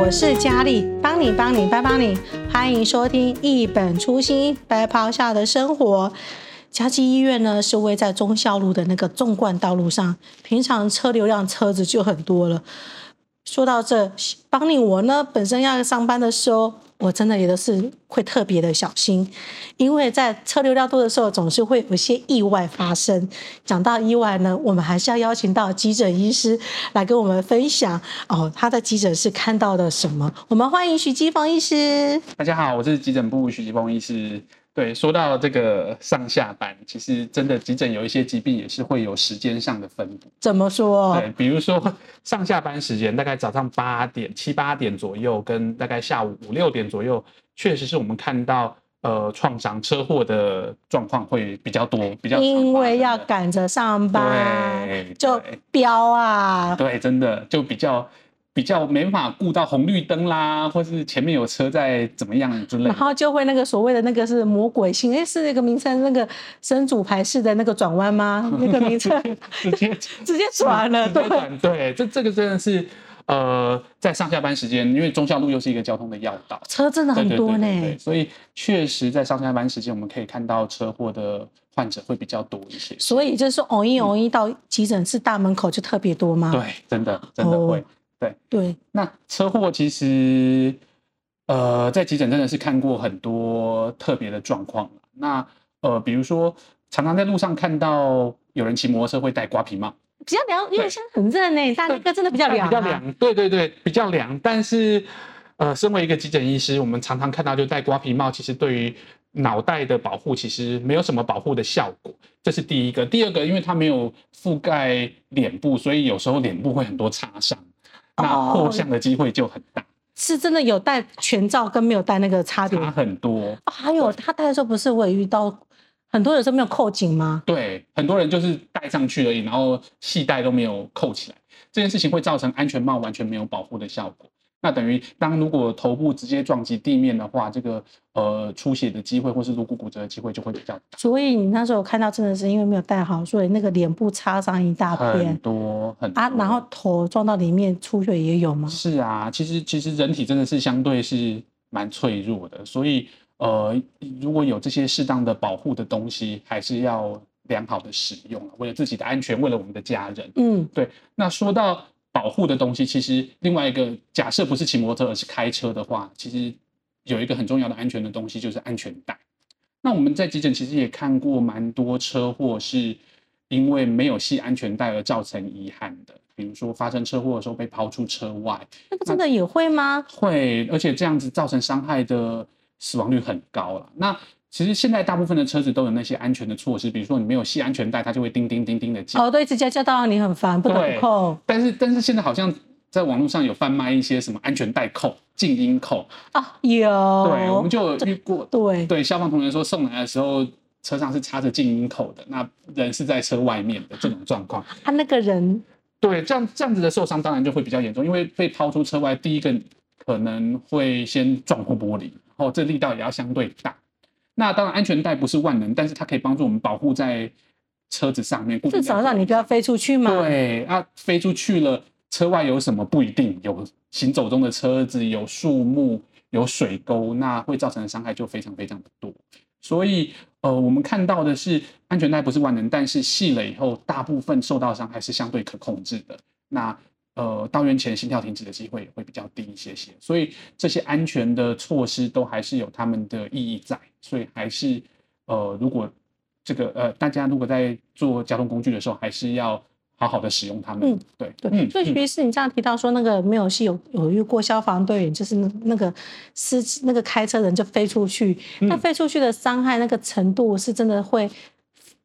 我是佳丽，帮你帮你帮帮你，欢迎收听一本初心白袍下的生活。嘉基医院呢是位在忠孝路的那个纵贯道路上，平常车流量车子就很多了。说到这，帮你我呢本身要上班的时候。我真的也都是会特别的小心，因为在车流量多的时候，总是会有些意外发生。讲到意外呢，我们还是要邀请到急诊医师来跟我们分享哦，他在急诊室看到的什么？我们欢迎徐基峰医师。大家好，我是急诊部徐基峰医师。对，说到这个上下班，其实真的急诊有一些疾病也是会有时间上的分布。怎么说？对，比如说上下班时间，大概早上八点、七八点左右，跟大概下午五六点左右，确实是我们看到呃创伤车祸的状况会比较多，比较因为要赶着上班，对，就飙啊，对，真的就比较。比较没办法顾到红绿灯啦，或是前面有车在怎么样之类的，然后就会那个所谓的那个是魔鬼性，哎，是那个名称，那个生主牌式的那个转弯吗？那个名称直接 直接转了，对对，这这个真的是呃，在上下班时间，因为忠孝路又是一个交通的要道，车真的很多呢，所以确实在上下班时间，我们可以看到车祸的患者会比较多一些。所以就是偶一偶一到急诊室大门口就特别多吗？对，真的真的会。哦对对，那车祸其实，呃，在急诊真的是看过很多特别的状况。那呃，比如说，常常在路上看到有人骑摩托车会戴瓜皮帽，比较凉，因为现在很热呢，但那个真的比较凉，啊，比较凉。对对对，比较凉。但是，呃，身为一个急诊医师，我们常常看到就戴瓜皮帽，其实对于脑袋的保护其实没有什么保护的效果。这是第一个。第二个，因为它没有覆盖脸部，所以有时候脸部会很多擦伤。那破相的机会就很大，是真的有戴全罩跟没有戴那个差别差很多。还有他戴的时候不是我也遇到很多人是没有扣紧吗？对，很多人就是戴上去而已，然后系带都没有扣起来，这件事情会造成安全帽完全没有保护的效果。那等于当如果头部直接撞击地面的话，这个呃出血的机会或是颅骨骨折的机会就会比较大。所以你那时候看到真的是因为没有戴好，所以那个脸部擦伤一大片，很多很多啊，然后头撞到里面出血也有吗？是啊，其实其实人体真的是相对是蛮脆弱的，所以呃如果有这些适当的保护的东西，还是要良好的使用，为了自己的安全，为了我们的家人。嗯，对。那说到。保护的东西，其实另外一个假设不是骑摩托车，而是开车的话，其实有一个很重要的安全的东西，就是安全带。那我们在急诊其实也看过蛮多车祸，是因为没有系安全带而造成遗憾的。比如说发生车祸的时候被抛出车外，那个真的也会吗？会，而且这样子造成伤害的死亡率很高了。那其实现在大部分的车子都有那些安全的措施，比如说你没有系安全带，它就会叮叮叮叮的叫。哦，对，直接叫到你很烦，不得不扣。但是但是现在好像在网络上有贩卖一些什么安全带扣、静音扣啊，有。对，我们就有遇过。对对，消防同学说送来的时候车上是插着静音扣的，那人是在车外面的这种状况。他那个人。对，这样这样子的受伤当然就会比较严重，因为被抛出车外，第一个可能会先撞破玻璃，然后这力道也要相对大。那当然，安全带不是万能，但是它可以帮助我们保护在车子上面，至少让你不要飞出去嘛。对，啊，飞出去了，车外有什么不一定，有行走中的车子，有树木，有水沟，那会造成的伤害就非常非常的多。所以，呃，我们看到的是安全带不是万能，但是系了以后，大部分受到伤害是相对可控制的。那呃，到院前心跳停止的机会也会比较低一些些，所以这些安全的措施都还是有他们的意义在，所以还是呃，如果这个呃，大家如果在做交通工具的时候，还是要好好的使用它们。嗯，对对。嗯，所以其实你这样提到说那个没有系有有遇过消防队员，就是那个司机那个开车人就飞出去，那飞出去的伤害那个程度是真的会，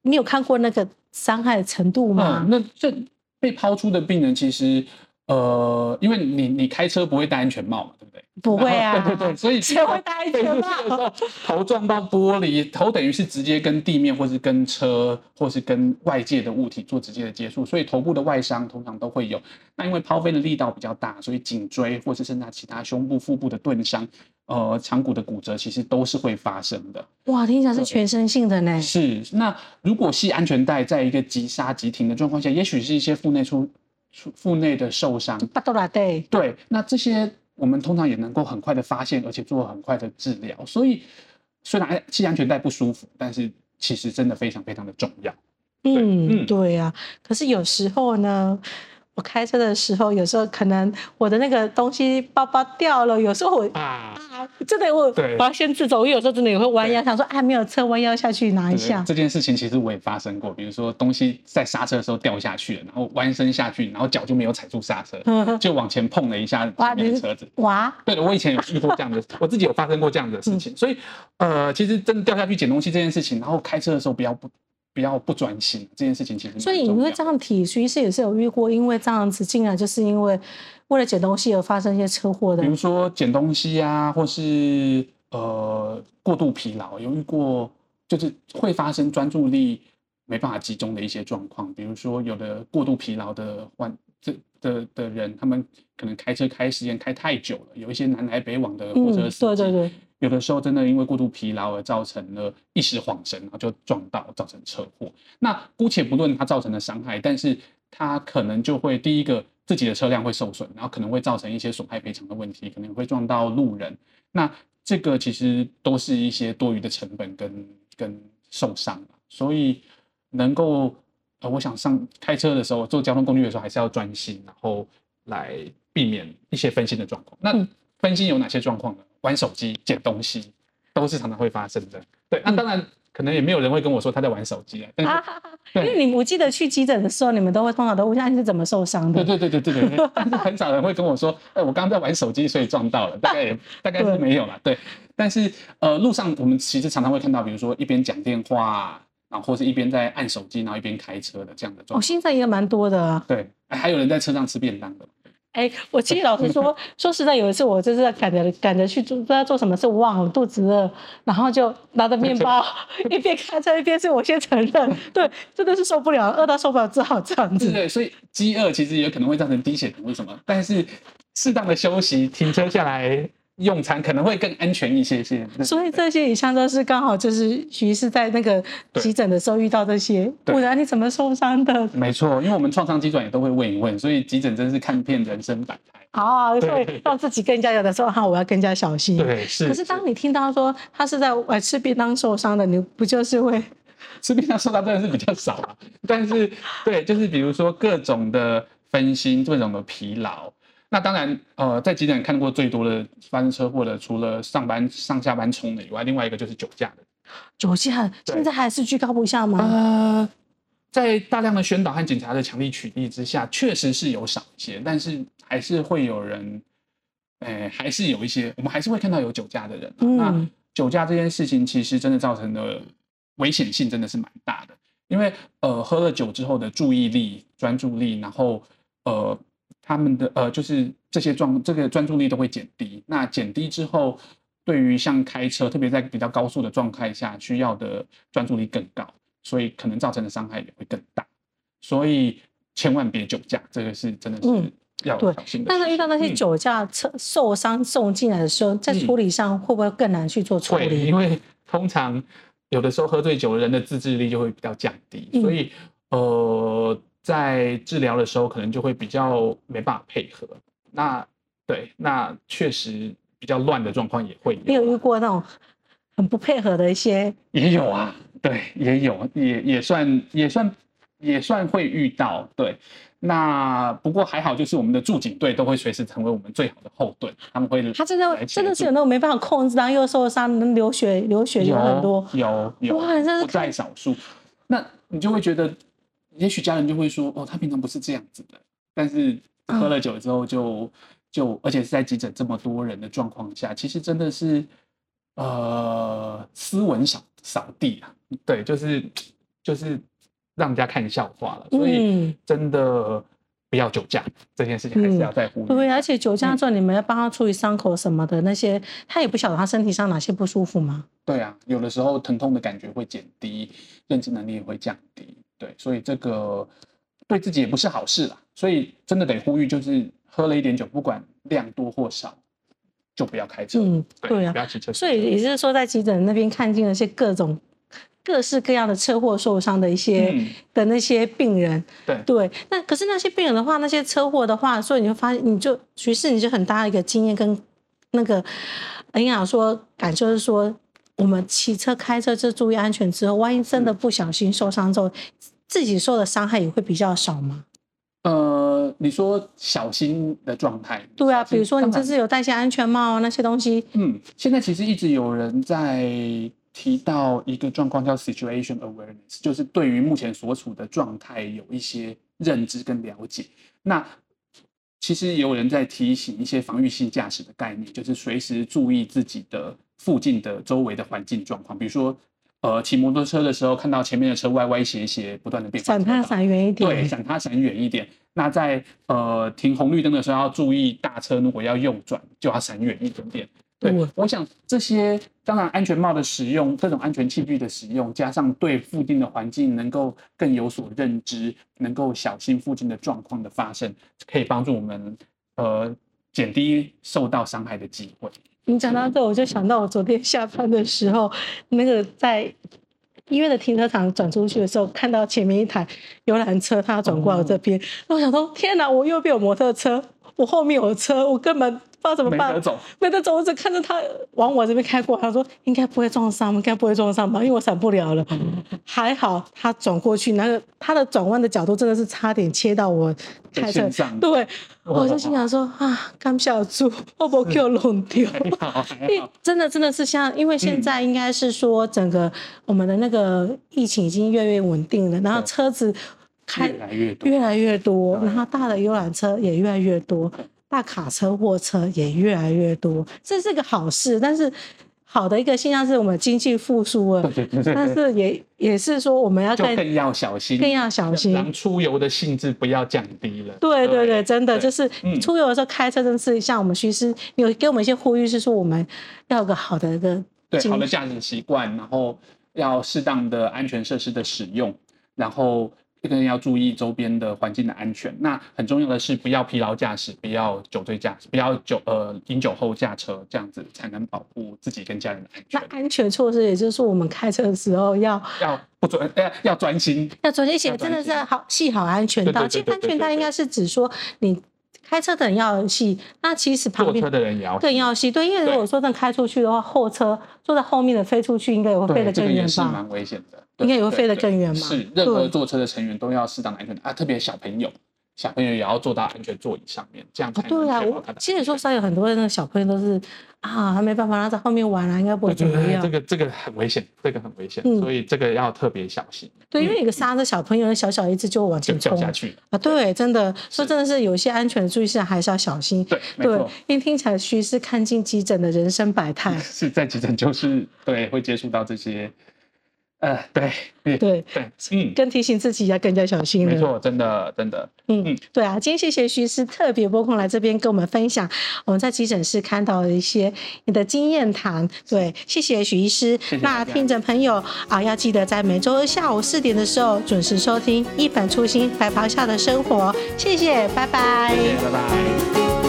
你有看过那个伤害的程度吗？嗯，那这被抛出的病人其实。呃，因为你你开车不会戴安全帽嘛，对不对？不会啊，对对对，所以 谁会戴安全帽？头撞到玻璃，头等于是直接跟地面，或是跟车，或是跟外界的物体做直接的接触，所以头部的外伤通常都会有。那因为抛飞的力道比较大，所以颈椎或是甚至其他胸部、腹部的钝伤，呃，长骨的骨折，其实都是会发生的。哇，听起来是全身性的呢。是，那如果系安全带，在一个急刹急停的状况下，也许是一些腹内出。腹内的受伤，巴多拉对，对，那这些我们通常也能够很快的发现，而且做很快的治疗。所以虽然系安全带不舒服，但是其实真的非常非常的重要。嗯，对呀、啊。可是有时候呢，我开车的时候，有时候可能我的那个东西包包掉了，有时候我啊，啊真的我我要先自走，因为有时候真的也会弯腰，想说啊没有车，弯腰下去拿一下。这件事情其实我也发生过，比如说东西在刹车的时候掉下去了，然后弯身下去，然后脚就没有踩住刹车，就往前碰了一下前面的车子。哇！对的，我以前有遇过这样的，我自己有发生过这样的事情，嗯、所以呃，其实真的掉下去捡东西这件事情，然后开车的时候不要不。比较不专心这件事情，其实所以因为这样体其实也是有遇过，因为这样子竟然就是因为为了捡东西而发生一些车祸的，比如说捡东西啊，或是呃过度疲劳，有遇过就是会发生专注力没办法集中的一些状况，比如说有的过度疲劳的患这的的人，他们可能开车开时间开太久了，有一些南来北往的货车司机，嗯，对对对。有的时候真的因为过度疲劳而造成了一时恍神，然后就撞到，造成车祸。那姑且不论它造成的伤害，但是它可能就会第一个自己的车辆会受损，然后可能会造成一些损害赔偿的问题，可能会撞到路人。那这个其实都是一些多余的成本跟跟受伤。所以能够呃，我想上开车的时候，做交通工具的时候，还是要专心，然后来避免一些分心的状况。那分心有哪些状况呢？玩手机、捡东西，都是常常会发生的。对，那当然可能也没有人会跟我说他在玩手机啊。但是，啊、因为你我记得去急诊的时候，你们都会通常都问下你是怎么受伤的。对对对对对对。但是很少人会跟我说，哎、欸，我刚刚在玩手机，所以撞到了。大概也大概是没有了。对。但是呃，路上我们其实常常会看到，比如说一边讲电话，然后或是一边在按手机，然后一边开车的这样的状况。哦，现在也蛮多的啊。对，还有人在车上吃便当的。哎，我其实老实说，说实在，有一次我就是在赶着赶着去做，不知道做什么事，我忘了，肚子饿，然后就拿着面包 一边开车一边吃。我先承认，对，真的是受不了，饿到受不了，只好这样子。对，所以饥饿其实也可能会造成低血糖，为什么？但是适当的休息，停车下来。用餐可能会更安全一些些，所以这些以上都是刚好就是徐医师在那个急诊的时候遇到这些，不然你怎么受伤的？没错，因为我们创伤急转也都会问一问，所以急诊真是看遍人生百态。好，所以让自己更加有的时候哈，我要更加小心。对，是。可是当你听到说他是在呃吃便当受伤的，你不就是会吃便当受伤真的是比较少啊？但是对，就是比如说各种的分心，各种的疲劳。那当然，呃，在急诊看过最多的发生车祸的，除了上班上下班冲的以外，另外一个就是酒驾的。酒驾现在还是居高不下吗？呃，在大量的宣导和警察的强力取缔之下，确实是有少一些，但是还是会有人，哎，还是有一些，我们还是会看到有酒驾的人。嗯。那酒驾这件事情，其实真的造成的危险性真的是蛮大的，因为呃，喝了酒之后的注意力、专注力，然后呃。他们的呃，就是这些状，这个专注力都会减低。那减低之后，对于像开车，特别在比较高速的状态下，需要的专注力更高，所以可能造成的伤害也会更大。所以千万别酒驾，这个是真的是要小心的。但是遇到那些酒驾车受伤送进来的时候，在处理上会不会更难去做处理？因为通常有的时候喝醉酒的人的自制力就会比较降低，所以呃。在治疗的时候，可能就会比较没办法配合。那对，那确实比较乱的状况也会有。你有遇过那种很不配合的一些？也有啊，对，也有，也也算也算也算会遇到。对，那不过还好，就是我们的驻警队都会随时成为我们最好的后盾，他们会。他真的真的是有那种没办法控制，然后又受伤，流血流血有很多，有有，哇，真是不在少数。那你就会觉得。也许家人就会说：“哦，他平常不是这样子的，但是喝了酒之后就、嗯、就，而且是在急诊这么多人的状况下，其实真的是呃斯文扫扫地啊，对，就是就是让人家看笑话了。所以真的不要酒驾、嗯、这件事情还是要在乎。对，而且酒驾之后你们要帮他处理伤口什么的那些，他也不晓得他身体上哪些不舒服吗？对啊，有的时候疼痛的感觉会减低，认知能力也会降低。”对，所以这个对自己也不是好事啦。所以真的得呼吁，就是喝了一点酒，不管量多或少，就不要开车。嗯，对啊，不要骑车。所以也就是说，在急诊那边看见了些各种各式各样的车祸受伤的一些、嗯、的那些病人。对对，那可是那些病人的话，那些车祸的话，所以你就发现，你就其实你就很大的一个经验跟那个营养说感受是说，我们骑车开车就注意安全之后，万一真的不小心受伤之后，嗯、自己受的伤害也会比较少吗？呃，你说小心的状态，对啊，比如说你这次有戴些安全帽那些东西。嗯，现在其实一直有人在提到一个状况叫 situation awareness，就是对于目前所处的状态有一些认知跟了解。那其实也有人在提醒一些防御性驾驶的概念，就是随时注意自己的附近的周围的环境状况，比如说。呃，骑摩托车的时候，看到前面的车歪歪斜斜，不断的变，闪他闪远一点。对，闪他闪远一点。那在呃停红绿灯的时候，要注意大车如果要右转，就要闪远一点点。对，嗯、我想这些当然安全帽的使用，各种安全器具的使用，加上对附近的环境能够更有所认知，能够小心附近的状况的发生，可以帮助我们呃减低受到伤害的机会。你讲到这，我就想到我昨天下班的时候，那个在医院的停车场转出去的时候，看到前面一台游览车，它转过来我这边，那、嗯、我想说，天哪，我右边有摩托车，我后面有车，我根本。不知道怎么办，没得走，没得走，我只看着他往我这边开过，他说应该不会撞上，应该不会撞上吧，因为我闪不了了。还好他转过去，那个他的转弯的角度真的是差点切到我开车。对，我就心想说啊，刚下住，会不会给我弄掉？真的真的是像，因为现在应该是说整个我们的那个疫情已经越来越稳定了，然后车子开越来越多，越来越多，然后大的游览车也越来越多。大卡车、货车也越来越多，这是个好事。但是好的一个现象是我们经济复苏了，对对对，但是也也是说我们要更，更要小心，更要小心，让出游的性质不要降低了。对对对，真的就是出游的时候开车，真是像我们徐师有给我们一些呼吁，是说我们要有个好的一个对好的驾驶习惯，然后要适当的安全设施的使用，然后。这个人要注意周边的环境的安全。那很重要的是，不要疲劳驾驶，不要酒醉驾驶，不要酒呃饮酒后驾车，这样子才能保护自己跟家人的安全。那安全措施，也就是说，我们开车的时候要要不专呃要专心，要专心写，真的是好系好安全带。其实安全带应该是指说你。开车的人要细，那其实旁边坐车的人也要更要细。对，因为如果说真的开出去的话，后车坐在后面的飞出去，应该也会飞得更远吧？这个也是蛮危险的，应该也会飞得更远嘛。是，任何坐车的成员都要适当的安全啊，特别小朋友。小朋友也要坐到安全座椅上面，这样才能确保他的安全。对啊，其实说实在有很多的那个小朋友都是啊，他没办法，他在后面玩啊，应该不会怎么样。这个这个很危险，这个很危险，嗯、所以这个要特别小心。对，因为有个刹车，小朋友小小一只就往前冲下去啊。对，真的说真的是有些安全的注意事项还是要小心。对，对，因为听起来徐是看尽急诊的人生百态，是在急诊就是对会接触到这些。呃，对，对对，嗯，更提醒自己要更加小心了。没错，真的，真的，嗯嗯，对啊，今天谢谢徐师特别拨空来这边跟我们分享我们在急诊室看到的一些你的经验谈。对，谢谢许医师。谢谢。那听众朋友啊，要记得在每周二下午四点的时候准时收听《一本初心白袍下的生活》。谢谢，拜拜，谢谢，拜拜。